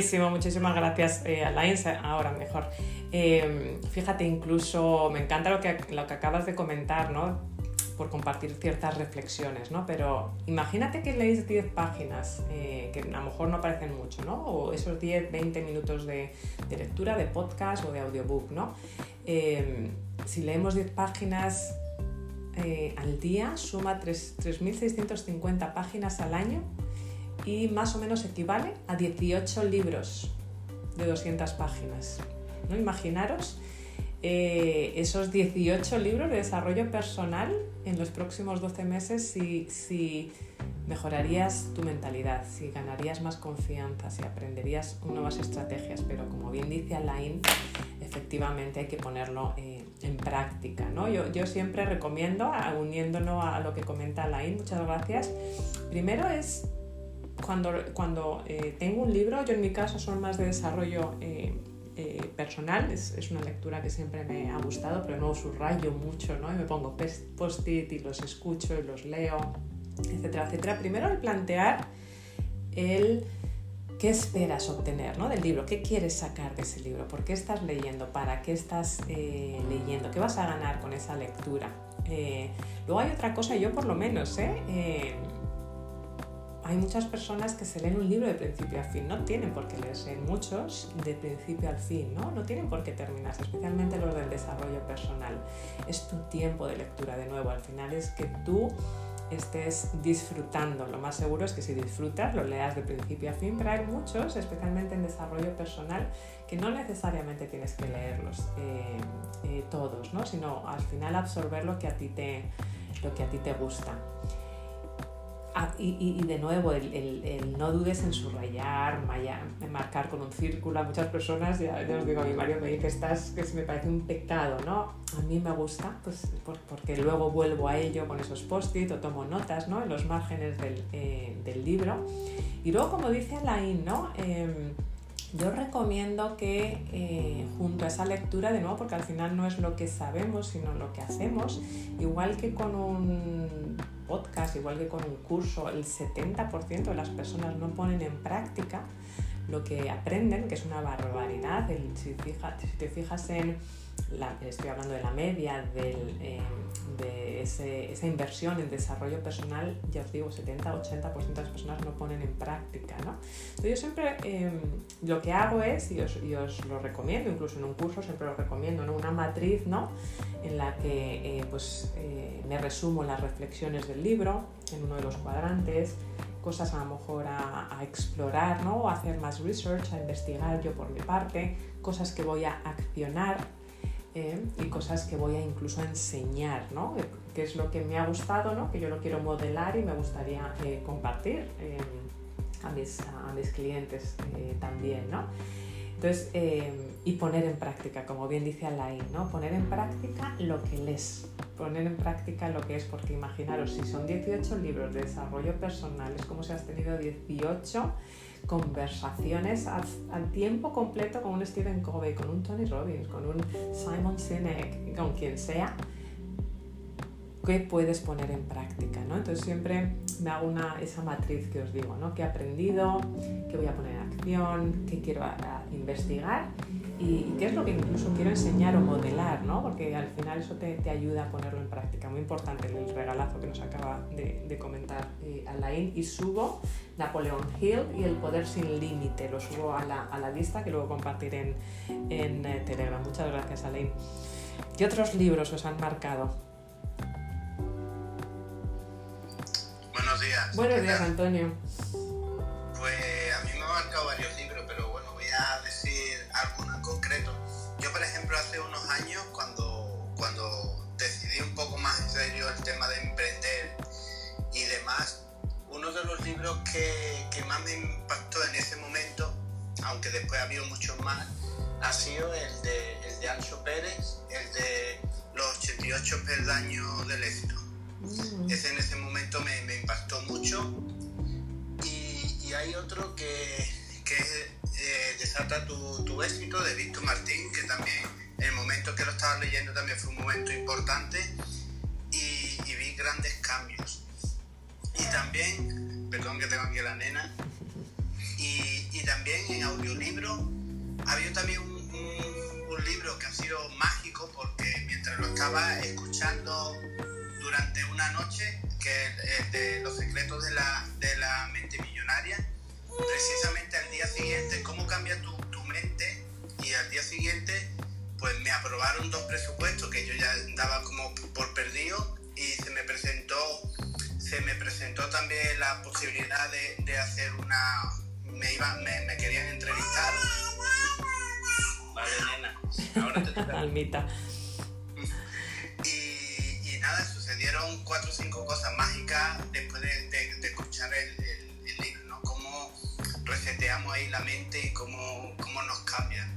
S1: Buenísimo, muchísimas gracias, eh, Ahora mejor. Eh, fíjate, incluso me encanta lo que, lo que acabas de comentar, ¿no? Por compartir ciertas reflexiones, ¿no? Pero imagínate que leéis 10 páginas, eh, que a lo mejor no parecen mucho, ¿no? O esos 10, 20 minutos de, lectura, de podcast o de audiobook, ¿no? Eh, si leemos 10 páginas al día, suma tres- 3.650 páginas al año y más o menos equivale a 18 libros de 200 páginas. ¿no? Imaginaros eh, esos 18 libros de desarrollo personal en los próximos 12 meses si, si mejorarías tu mentalidad, si ganarías más confianza, si aprenderías nuevas estrategias, pero como bien dice Alain, efectivamente hay que ponerlo eh, en práctica. ¿no? Yo, yo siempre recomiendo, uniéndonos a lo que comenta Alain, muchas gracias, primero es cuando, cuando eh, tengo un libro, yo en mi caso son más de desarrollo eh, eh, personal, es, es una lectura que siempre me ha gustado, pero no subrayo mucho, ¿no? Y me pongo post-it y los escucho y los leo, etcétera, etcétera. Primero el plantear el qué esperas obtener ¿no? del libro, qué quieres sacar de ese libro, por qué estás leyendo, para qué estás leyendo, qué vas a ganar con esa lectura. Luego hay otra cosa, yo por lo menos, ¿eh? Hay muchas personas que se leen un libro de principio a fin, no tienen por qué leerse muchos de principio al fin, ¿no? No tienen por qué terminarse, especialmente los del desarrollo personal. Es tu tiempo de lectura de nuevo, al final es que tú estés disfrutando. Lo más seguro es que si disfrutas lo leas de principio a fin, pero hay muchos, especialmente en desarrollo personal, que no necesariamente tienes que leerlos eh, eh, todos, ¿no? sino al final absorber lo que a ti te, lo que a ti te gusta. Ah, y, de nuevo, el, no dudes en subrayar, maya- marcar con un círculo. A muchas personas, ya, ya os digo, mi marido me dice estás, que me parece un pecado, ¿no? A mí me gusta, pues por- porque luego vuelvo a ello con esos post-it o tomo notas, ¿no? En los márgenes del, eh, del libro. Y luego, como dice Alain, ¿no? Em, yo recomiendo que eh, junto a esa lectura, de nuevo, porque al final no es lo que sabemos, sino lo que hacemos, igual que con un podcast, igual que con un curso, el 70% de las personas no ponen en práctica lo que aprenden, que es una barbaridad. Si, te fijas en, la, estoy hablando de la media, eh, de esa inversión en desarrollo personal, ya os digo, 70-80% de las personas no ponen en práctica. ¿no? Entonces yo siempre eh, lo que hago es, y os, y os lo recomiendo, incluso en un curso siempre lo recomiendo, ¿no? una matriz ¿no? en la que eh, pues, eh, me resumo las reflexiones del libro en uno de los cuadrantes, cosas a lo mejor a, explorar, ¿no? a hacer más research, a investigar yo por mi parte, cosas que voy a accionar eh, y cosas que voy a incluso enseñar, ¿no? Eh, que es lo que me ha gustado, ¿no? que yo lo quiero modelar y me gustaría eh, compartir. A mis, a mis clientes también, ¿no? Entonces, y poner en práctica, como bien dice Alain, ¿no? Poner en práctica lo que lees, poner en práctica lo que es, porque imaginaros, si son 18 libros de desarrollo personal, es como si has tenido 18 conversaciones al, tiempo completo con un Stephen Covey, con un Tony Robbins, con un Simon Sinek, con quien sea, ¿qué puedes poner en práctica? ¿no? Entonces siempre me hago una, esa matriz que os digo, ¿no? ¿Qué he aprendido? ¿Qué voy a poner en acción? ¿Qué quiero investigar? Y, qué es lo que incluso quiero enseñar o modelar, ¿no? porque al final eso te, te, ayuda a ponerlo en práctica. Muy importante el regalazo que nos acaba de, de comentar eh, Alain. Y subo Napoleon Hill y El Poder Sin Límite. Lo subo a la, a la, lista que luego compartiré en, en eh, Telegram. Muchas gracias, Alain. ¿Qué otros libros os han marcado?
S5: Buenos días.
S1: Buenos días, Antonio.
S5: Pues a mí me ha marcado varios libros, pero bueno, voy a decir tema de emprender y demás, uno de los libros que, que más me impactó en ese momento, aunque después ha habido muchos más, ha sido el de, el de Ancho Pérez, el de Los 88 peldaños del éxito. Mm. Ese en ese momento me, me impactó mucho. Y, y, hay otro que, que eh, Desata tu, tu, éxito de Víctor Martín, que también en el momento que lo estaba leyendo también fue un momento importante grandes cambios. Y también, perdón que tengo aquí a la nena, y, y también en audiolibro ha habido también un, un, un libro que ha sido mágico porque mientras lo estaba escuchando durante una noche, que es de los secretos de la, de la mente millonaria, precisamente al día siguiente, cómo cambia tu, tu, mente y al día siguiente pues me aprobaron dos presupuestos que yo ya daba como por perdido y se me presentó se me presentó también la posibilidad de, de hacer una me iba me, me, querían entrevistar vale nena ahora te toca
S1: Almita
S5: y, y nada sucedieron cuatro o cinco cosas mágicas después de, de, de escuchar el, el, el libro ¿no? cómo reseteamos ahí la mente y cómo, cómo nos cambia.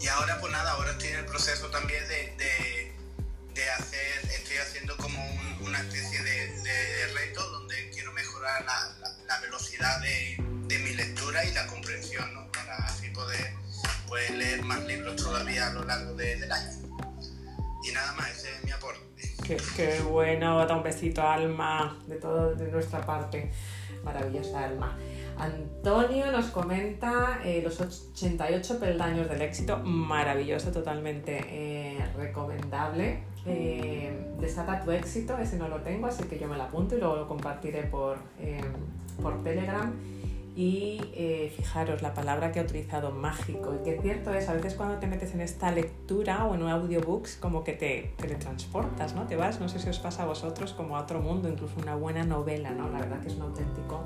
S5: Y ahora pues nada, ahora estoy en el proceso también de, de, estoy haciendo como un, una especie de, reto donde quiero mejorar la, la, la velocidad de, mi lectura y la comprensión, ¿no? Para así poder pues, leer más libros todavía a lo largo del año. Y nada más, ese es mi aporte.
S1: Qué, bueno, da un besito Alma, de todo nuestra parte. Maravillosa Alma. Antonio nos comenta eh, los 88 peldaños del éxito, maravilloso, totalmente eh, recomendable. Eh, desata tu éxito, ese no lo tengo, así que yo me lo apunto y luego lo compartiré por, por Telegram. Y fijaros la palabra que ha utilizado, mágico. Y que cierto es, a veces cuando te metes en esta lectura o en un audiobooks, como que te teletransportas, ¿no? Te vas, no sé si os pasa a vosotros, como a otro mundo, incluso una buena novela, ¿no? La verdad que es un auténtico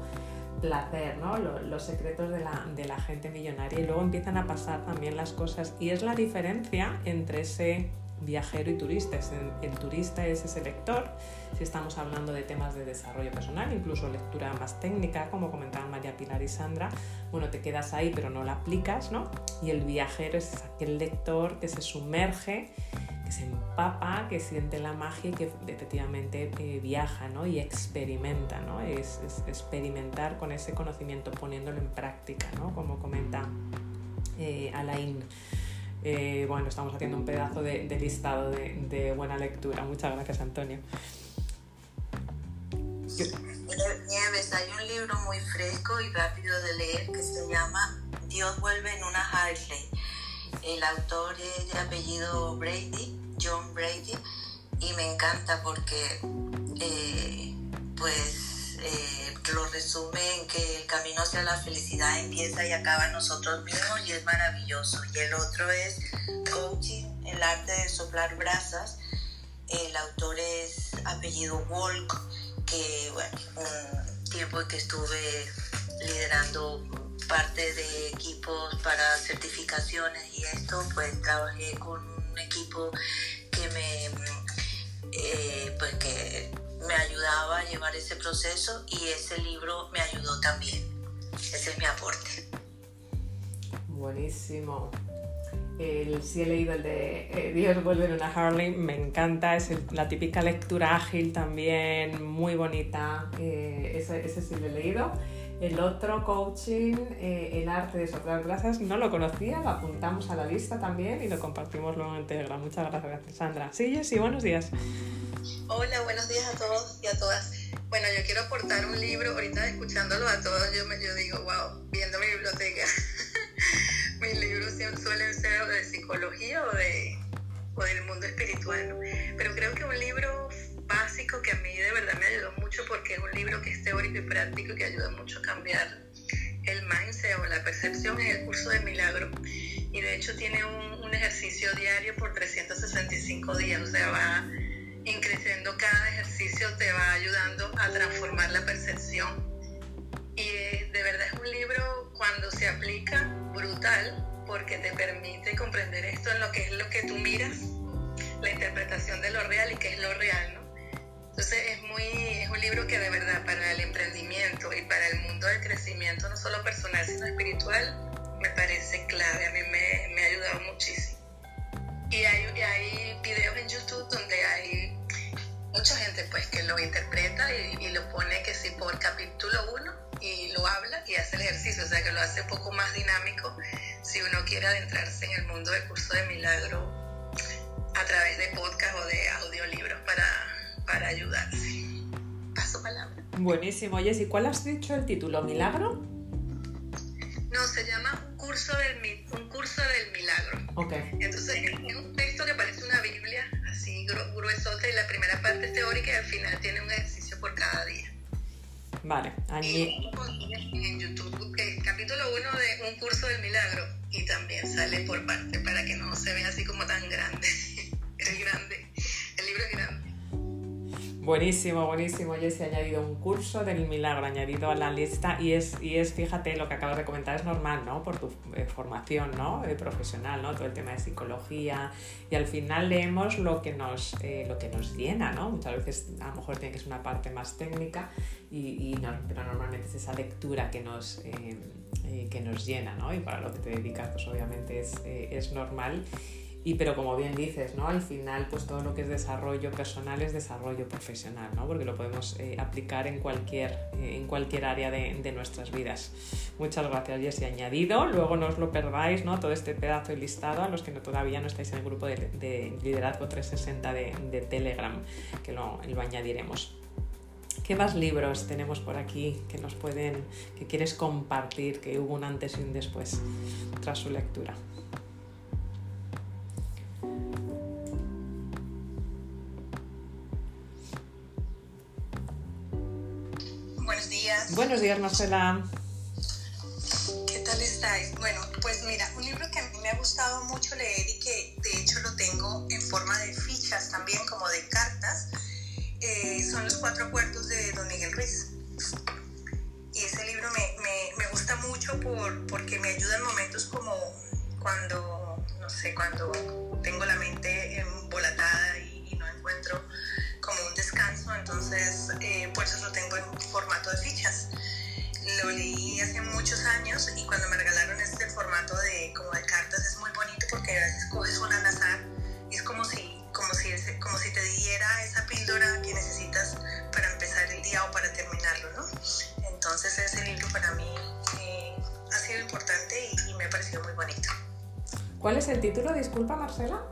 S1: placer, ¿no? Los, los secretos de la, de la, gente millonaria y luego empiezan a pasar también las cosas y es la diferencia entre ese viajero y turista. El, turista es ese lector, si estamos hablando de temas de desarrollo personal, incluso lectura más técnica, como comentaban María Pilar y Sandra, bueno, te quedas ahí pero no la aplicas, ¿no? Y el viajero es aquel lector que se sumerge que se empapa, que siente la magia y que efectivamente eh, viaja ¿no? y experimenta, ¿no? Es, es, experimentar con ese conocimiento poniéndolo en práctica, ¿no? como comenta eh, Alain. Eh, bueno, estamos haciendo un pedazo de, de listado de, de, buena lectura. Muchas gracias, Antonio.
S4: Nieves, hay un libro muy fresco y rápido de leer que se llama Dios vuelve en una Harley el autor es de apellido Brady, John Brady, y me encanta porque eh, pues eh, resume en que el camino hacia la felicidad empieza y acaba nosotros mismos y es maravilloso. Y el otro es Coaching, el arte de soplar brasas. El autor es apellido Walk, que bueno, un tiempo que estuve liderando parte de equipos para certificaciones y esto, pues trabajé con un equipo que me, eh, pues que me ayudaba a llevar ese proceso y ese libro me ayudó también. Ese es mi aporte.
S1: Buenísimo. El, sí he leído el de eh, Dios vuelve en una Harley, me encanta, es la típica lectura ágil también, muy bonita, eh, ese, ese, sí lo he leído. El otro, coaching, eh, el arte de soplar plazas, no lo conocía, lo apuntamos a la lista también y lo compartimos luego en Telegram. Muchas gracias, Sandra. Sí, sí, buenos días.
S6: Hola, buenos días a todos y a todas. Bueno, yo quiero aportar un libro, ahorita escuchándolo a todos, yo, me, yo digo, wow, viendo mi biblioteca. Mis libros suelen ser de psicología o, de, o del mundo espiritual, Pero creo que un libro básico que a mí de verdad me ayudó mucho porque es un libro que es teórico y práctico y que ayuda mucho a cambiar el mindset o la percepción en el curso de milagro. Y de hecho tiene un, ejercicio diario por 365 días, o sea, va increciendo cada ejercicio, te va ayudando a transformar la percepción. Y eh, de verdad es un libro cuando se aplica brutal porque te permite comprender esto en lo que es lo que tú miras, la interpretación de lo real y qué es lo real, ¿no? Entonces es, muy, es un libro que de verdad para el emprendimiento y para el mundo del crecimiento, no solo personal, sino espiritual, me parece clave. A mí me, me ha ayudado muchísimo. Y hay, hay videos en YouTube donde hay mucha gente pues que lo interpreta y, y lo pone que sí por capítulo 1 y lo habla y hace el ejercicio, o sea que lo hace un poco más dinámico si uno quiere adentrarse en el mundo del curso de milagro a través de podcast o de audiolibros para para ayudarse. Paso palabra.
S1: Buenísimo. Jessy, ¿cuál has dicho el título? ¿Milagro?
S6: No, se llama Un curso del, un curso del milagro.
S1: Ok.
S6: Entonces, es un texto que parece una Biblia, así gruesote, y la primera parte es teórica y al final tiene un ejercicio por cada día.
S1: Vale,
S6: allí. Y en YouTube, el capítulo 1 de Un curso del milagro, y también sale por parte para que no se vea así como tan grande. es grande, el libro es grande.
S1: Buenísimo, buenísimo. Yo he añadido un curso del milagro añadido a la lista y es, y es, fíjate, lo que acabas de comentar es normal, ¿no? Por tu eh, formación, ¿no? Eh, profesional, ¿no? Todo el tema de psicología y al final leemos lo que nos, eh, lo que nos llena, ¿no? Muchas veces a lo mejor tiene que ser una parte más técnica y, y no, pero normalmente es esa lectura que nos, que nos llena, ¿no? Y para lo que te dedicas, pues obviamente es, es normal. Y pero como bien dices, ¿no? Al final, pues todo lo que es desarrollo personal es desarrollo profesional, ¿no? Porque lo podemos eh, aplicar en cualquier, eh, en cualquier área de, nuestras vidas. Muchas gracias, Jessy. Añadido, luego no os lo perdáis, ¿no? Todo este pedazo de listado a los que todavía no estáis en el grupo de, de Liderazgo 360 de, de Telegram, que lo, lo añadiremos. ¿Qué más libros tenemos por aquí que nos pueden, que quieres compartir, que hubo un antes y un después tras su lectura?
S6: Buenos días.
S1: Marcela.
S6: ¿Qué tal estáis? Bueno, pues mira, un libro que a mí me ha gustado mucho leer y que de hecho lo tengo en forma de fichas también, como de cartas, eh, son Los Cuatro Cuartos de Don Miguel Ruiz. Y ese libro me, me, me gusta mucho por, porque me ayuda en momentos como cuando, no sé, cuando tengo la mente embolatada y, no encuentro entonces eh, por eso lo tengo en formato de fichas. Lo leí hace muchos años y cuando me regalaron este formato de como de cartas es muy bonito porque a veces coges una al azar y es como si, como si, como si te diera esa píldora que necesitas para empezar el día o para terminarlo, ¿no? Entonces ese libro para mí eh, ha sido importante y, y me ha parecido muy bonito.
S1: ¿Cuál es el título? Disculpa, Marcela.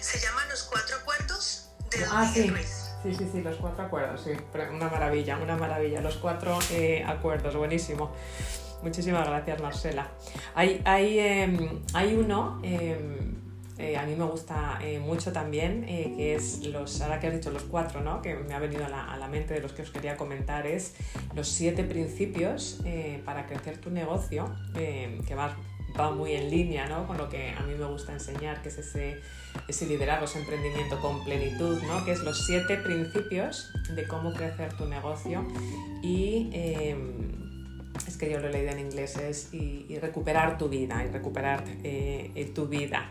S6: Se llama Los Cuatro Cuartos de Don
S1: Ah,
S6: Miguel
S1: sí.
S6: Ruiz.
S1: Sí, sí, sí, los cuatro acuerdos, sí. Una maravilla, una maravilla. Los cuatro eh, acuerdos, buenísimo. Muchísimas gracias, Marcela. Hay, hay, eh, hay uno, eh, eh, a mí me gusta eh, mucho también, que es los, ahora que has dicho los cuatro, ¿no? Que me ha venido a la, a la mente de los que os quería comentar, es los siete principios para crecer tu negocio, que va, muy en línea, ¿no? Con lo que a mí me gusta enseñar, que es ese, ese liderazgo, ese emprendimiento con plenitud, ¿no? Que es los siete principios de cómo crecer tu negocio y... eh, es que yo lo he leído en inglés, es y recuperar tu vida, y recuperar eh, eh, tu vida.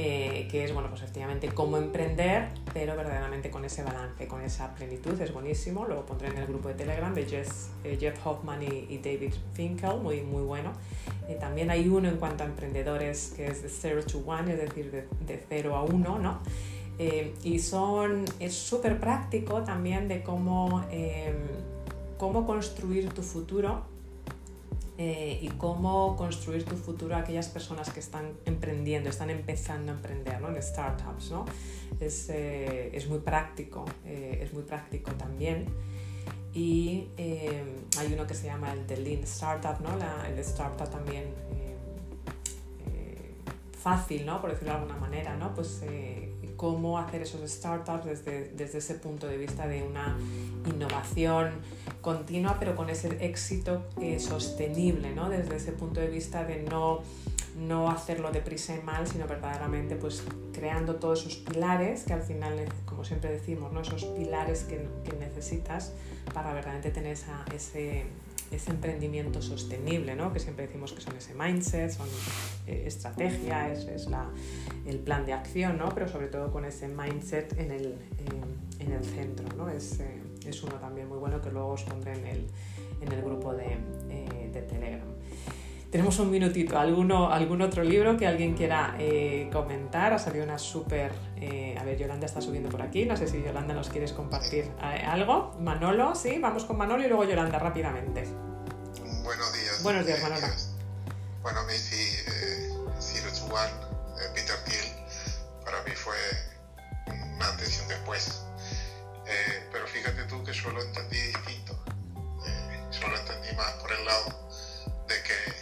S1: Eh, que es, bueno, pues efectivamente cómo emprender, pero verdaderamente con ese balance, con esa plenitud, es buenísimo. Lo pondré en el grupo de Telegram de eh, Jeff Hoffman y, David Finkel, muy, muy bueno. Eh, también hay uno en cuanto a emprendedores que es de 0 to 1, es decir, de, de 0 a 1, ¿no? y son, es súper práctico también de cómo, cómo construir tu futuro eh, y cómo construir tu futuro a aquellas personas que están emprendiendo, están empezando a emprender ¿no? en startups. ¿no? Es, eh, es muy práctico, eh, es muy práctico también. Y hay uno que se llama el de Lean Startup, ¿no? La, el startup también fácil, ¿no? por decirlo de alguna manera, ¿no? pues cómo hacer esos startups desde, desde ese punto de vista de una innovación continua, pero con ese éxito eh, sostenible, ¿no? desde ese punto de vista de no, no hacerlo deprisa y mal, sino verdaderamente pues, creando todos esos pilares que al final, como siempre decimos, ¿no? esos pilares que, que necesitas para verdaderamente tener esa, ese, ese emprendimiento sostenible, ¿no? que siempre decimos que son ese mindset, son eh, estrategia, es, es la, el plan de acción, ¿no? pero sobre todo con ese mindset en el, en el centro. ¿no? Es, eh, es, uno también muy bueno que luego os pondré en el, en el grupo de, eh, de Telegram. Tenemos un minutito. ¿Alguno, ¿Algún otro libro que alguien quiera eh, comentar? Ha salido una súper... Eh, a ver, Yolanda está subiendo por aquí. No sé si Yolanda nos quieres compartir eh, algo. Manolo, sí, vamos con Manolo y luego Yolanda rápidamente.
S7: Buenos días.
S1: Buenos días, Manolo.
S7: Bueno, a mí sí, Zero to One, Peter Thiel, para mí fue una antes y un después. pero fíjate tú que yo lo entendí distinto. yo lo entendí más por el lado de que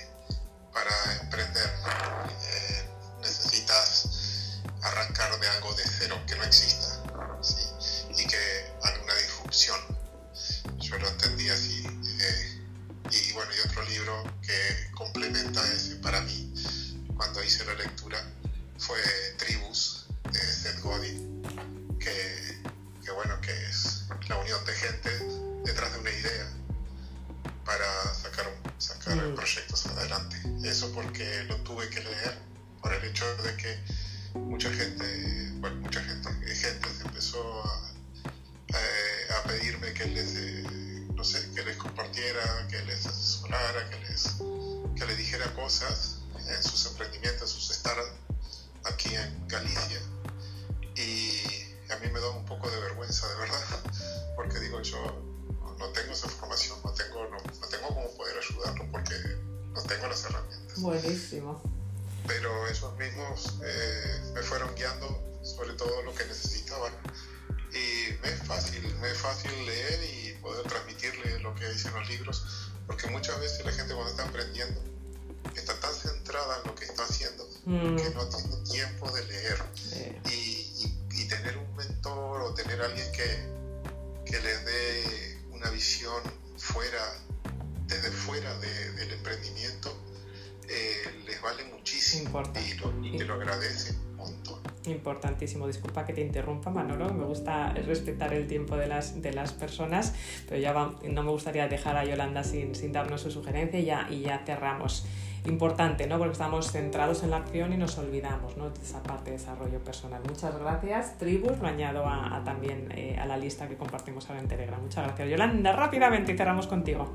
S7: vale muchísimo y, lo, y te lo agradecen un montón.
S1: Importantísimo, disculpa que te interrumpa Manolo, me gusta respetar el tiempo de las, de las personas, pero ya no me gustaría dejar a Yolanda sin, sin darnos su sugerencia y ya, y ya cerramos importante, ¿no? porque estamos centrados en la acción y nos olvidamos ¿no? de esa parte de desarrollo personal. Muchas gracias, Tribus, lo añado a, también eh, a la lista que compartimos ahora en Telegram. Muchas gracias, Yolanda. Rápidamente y cerramos contigo.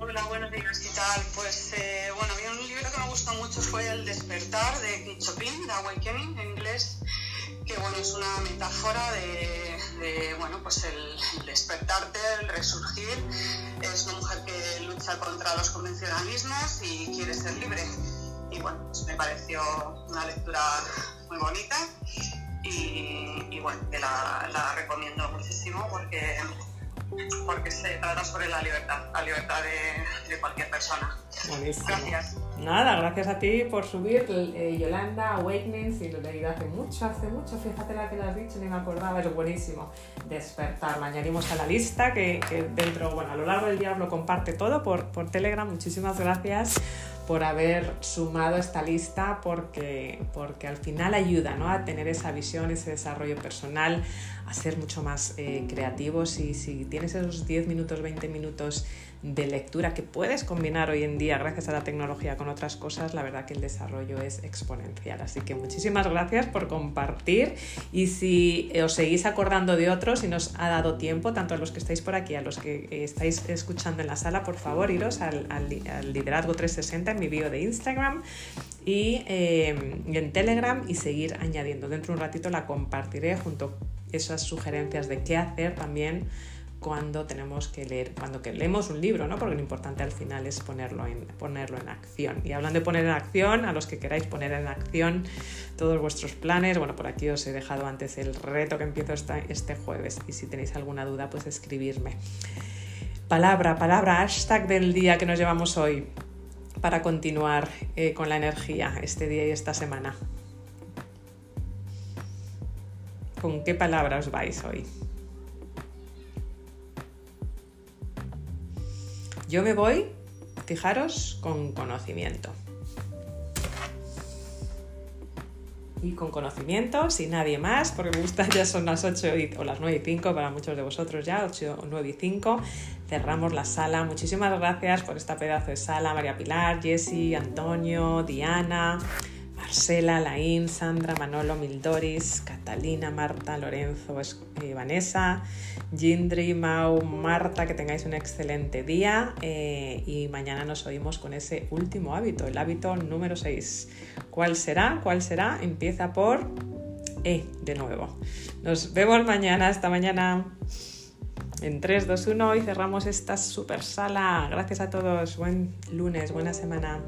S6: Hola, buenos días, ¿qué tal? Pues eh, bueno, a mí un libro que me gustó mucho fue El despertar de Chopin, The Awakening en inglés que bueno, es una metáfora de, bueno, pues el, despertarte, el resurgir. Es una mujer que lucha contra los convencionalismos y quiere ser libre. Y bueno, pues me pareció una lectura muy bonita y, bueno, que la, la recomiendo muchísimo porque porque se trata sobre la libertad, la libertad de, de cualquier persona.
S1: Buenísimo.
S6: Gracias.
S1: Nada, gracias a ti por subir eh, Yolanda Awakening, y lo he leído hace mucho, hace mucho, fíjate la que lo has dicho, ni me acordaba, es buenísimo. Despertar, lo añadimos a la lista que, que, dentro, bueno, a lo largo del día lo comparte todo por, por Telegram, muchísimas gracias por haber sumado esta lista porque, porque al final ayuda ¿no? a tener esa visión, ese desarrollo personal, a ser mucho más eh, creativos y si tienes esos 10 minutos, 20 minutos de lectura que puedes combinar hoy en día gracias a la tecnología con otras cosas, la verdad que el desarrollo es exponencial. Así que muchísimas gracias por compartir y si os seguís acordando de otros y nos ha dado tiempo, tanto a los que estáis por aquí, a los que estáis escuchando en la sala, por favor, iros al, Liderazgo 360 en mi bio de Instagram y, eh, y en Telegram y seguir añadiendo. Dentro de un ratito la compartiré junto a esas sugerencias de qué hacer también cuando tenemos que leer, cuando que leemos un libro, ¿no? Porque lo importante al final es ponerlo en, ponerlo en acción. Y hablando de poner en acción, a los que queráis poner en acción todos vuestros planes, bueno, por aquí os he dejado antes el reto que empiezo este jueves y si tenéis alguna duda, pues escribirme. Palabra, palabra, hashtag del día que nos llevamos hoy para continuar eh, con la energía este día y esta semana. ¿Con qué palabra os vais hoy? Yo me voy, fijaros, con conocimiento. Y con conocimiento, sin nadie más, porque me gusta, ya son las 8 o las 9 y 5 para muchos de vosotros ya, 8 o 9 y 5. Cerramos la sala. Muchísimas gracias por esta pedazo de sala, María Pilar, Jessy, Antonio, Diana. Marcela, Laín, Sandra, Manolo, Mildoris, Catalina, Marta, Lorenzo, eh, Vanessa, Gindri, Mau, Marta, que tengáis un excelente día eh, y mañana nos oímos con ese último hábito, el hábito número 6. ¿Cuál será? ¿Cuál será? Empieza por E de nuevo. Nos vemos mañana, hasta mañana. En 3, 2, 1 y cerramos esta super sala. Gracias a todos. Buen lunes, buena semana.